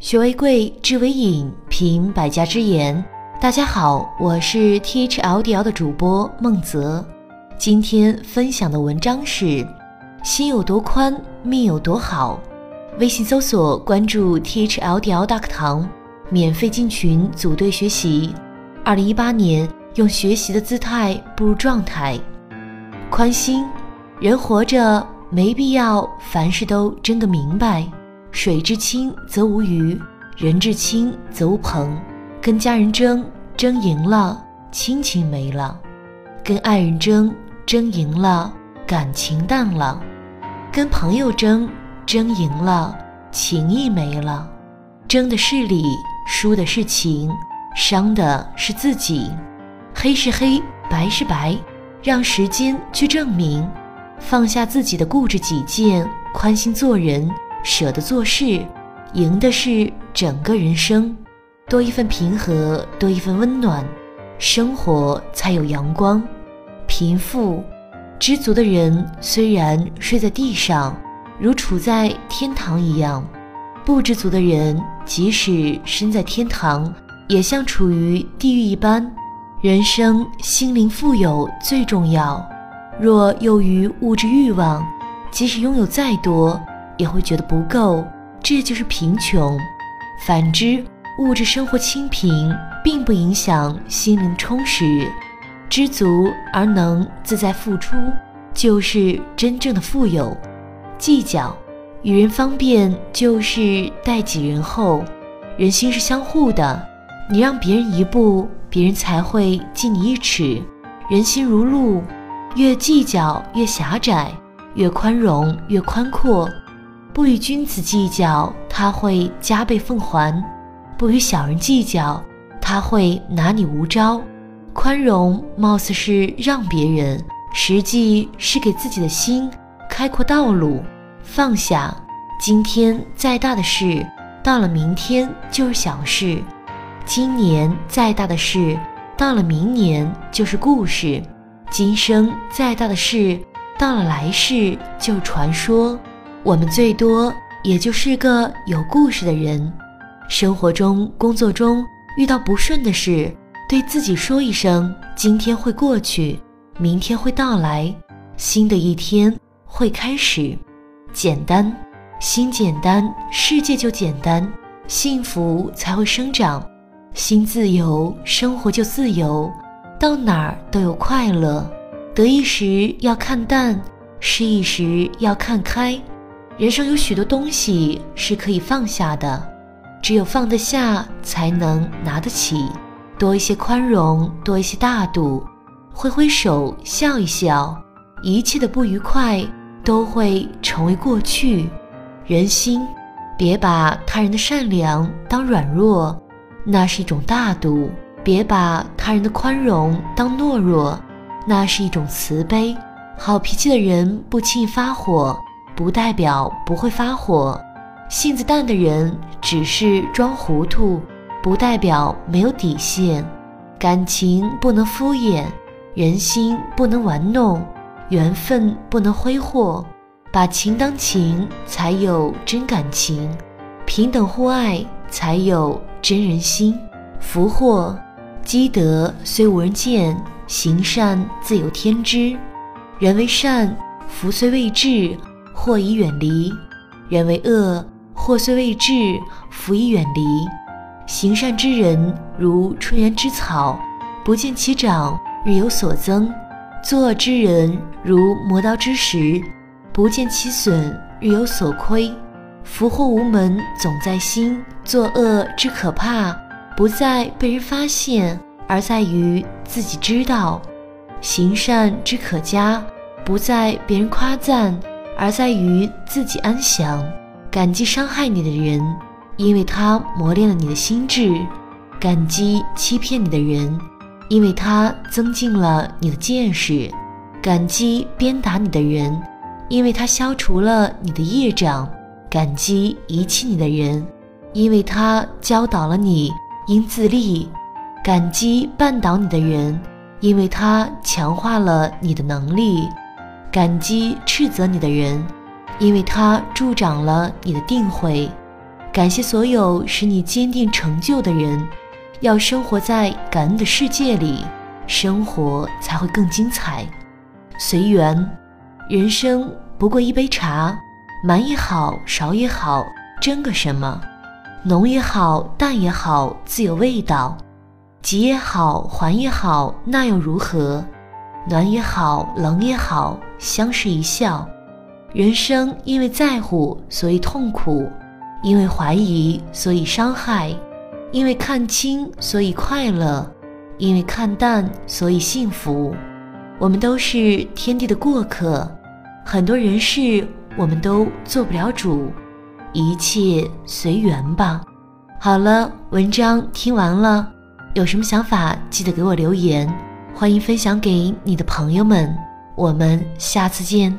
学为贵，知为引，品百家之言。大家好，我是 THLDL 的主播孟泽。今天分享的文章是：心有多宽，命有多好。微信搜索关注 THLDL 大课堂，免费进群组队学习。二零一八年，用学习的姿态步入状态。宽心，人活着没必要凡事都争个明白。水至清则无鱼，人至清则无朋。跟家人争，争赢了，亲情没了；跟爱人争，争赢了，感情淡了；跟朋友争，争赢了，情谊没了。争的是理，输的是情，伤的是自己。黑是黑，白是白，让时间去证明。放下自己的固执己见，宽心做人。舍得做事，赢的是整个人生。多一份平和，多一份温暖，生活才有阳光。贫富，知足的人虽然睡在地上，如处在天堂一样；不知足的人，即使身在天堂，也像处于地狱一般。人生心灵富有最重要。若囿于物质欲望，即使拥有再多。也会觉得不够，这就是贫穷。反之，物质生活清贫，并不影响心灵充实。知足而能自在付出，就是真正的富有。计较，与人方便就是待己仁厚。人心是相互的，你让别人一步，别人才会敬你一尺。人心如路，越计较越狭窄，越宽容越宽阔。不与君子计较，他会加倍奉还；不与小人计较，他会拿你无招。宽容貌似是让别人，实际是给自己的心开阔道路。放下，今天再大的事，到了明天就是小事；今年再大的事，到了明年就是故事；今生再大的事，到了来世就传说。我们最多也就是个有故事的人，生活中、工作中遇到不顺的事，对自己说一声：“今天会过去，明天会到来，新的一天会开始。”简单，心简单，世界就简单，幸福才会生长。心自由，生活就自由，到哪儿都有快乐。得意时要看淡，失意时要看开。人生有许多东西是可以放下的，只有放得下，才能拿得起。多一些宽容，多一些大度，挥挥手，笑一笑，一切的不愉快都会成为过去。人心，别把他人的善良当软弱，那是一种大度；别把他人的宽容当懦弱，那是一种慈悲。好脾气的人不轻易发火。不代表不会发火，性子淡的人只是装糊涂，不代表没有底线。感情不能敷衍，人心不能玩弄，缘分不能挥霍。把情当情，才有真感情；平等互爱，才有真人心。福祸积德虽无人见，行善自有天知。人为善，福虽未至。祸已远离，人为恶；祸虽未至，福已远离。行善之人如春园之草，不见其长，日有所增；作恶之人如磨刀之石，不见其损，日有所亏。福祸无门，总在心。作恶之可怕，不在被人发现，而在于自己知道；行善之可嘉，不在别人夸赞。而在于自己安详，感激伤害你的人，因为他磨练了你的心智；感激欺骗你的人，因为他增进了你的见识；感激鞭打你的人，因为他消除了你的业障；感激遗弃你的人，因为他教导了你应自立；感激绊倒你的人，因为他强化了你的能力。感激斥责你的人，因为他助长了你的定慧；感谢所有使你坚定成就的人。要生活在感恩的世界里，生活才会更精彩。随缘，人生不过一杯茶，满也好，少也好，争个什么？浓也好，淡也好，自有味道。急也好，缓也好，那又如何？暖也好，冷也好，相视一笑。人生因为在乎，所以痛苦；因为怀疑，所以伤害；因为看清，所以快乐；因为看淡，所以幸福。我们都是天地的过客，很多人事我们都做不了主，一切随缘吧。好了，文章听完了，有什么想法记得给我留言，欢迎分享给你的朋友们。我们下次见。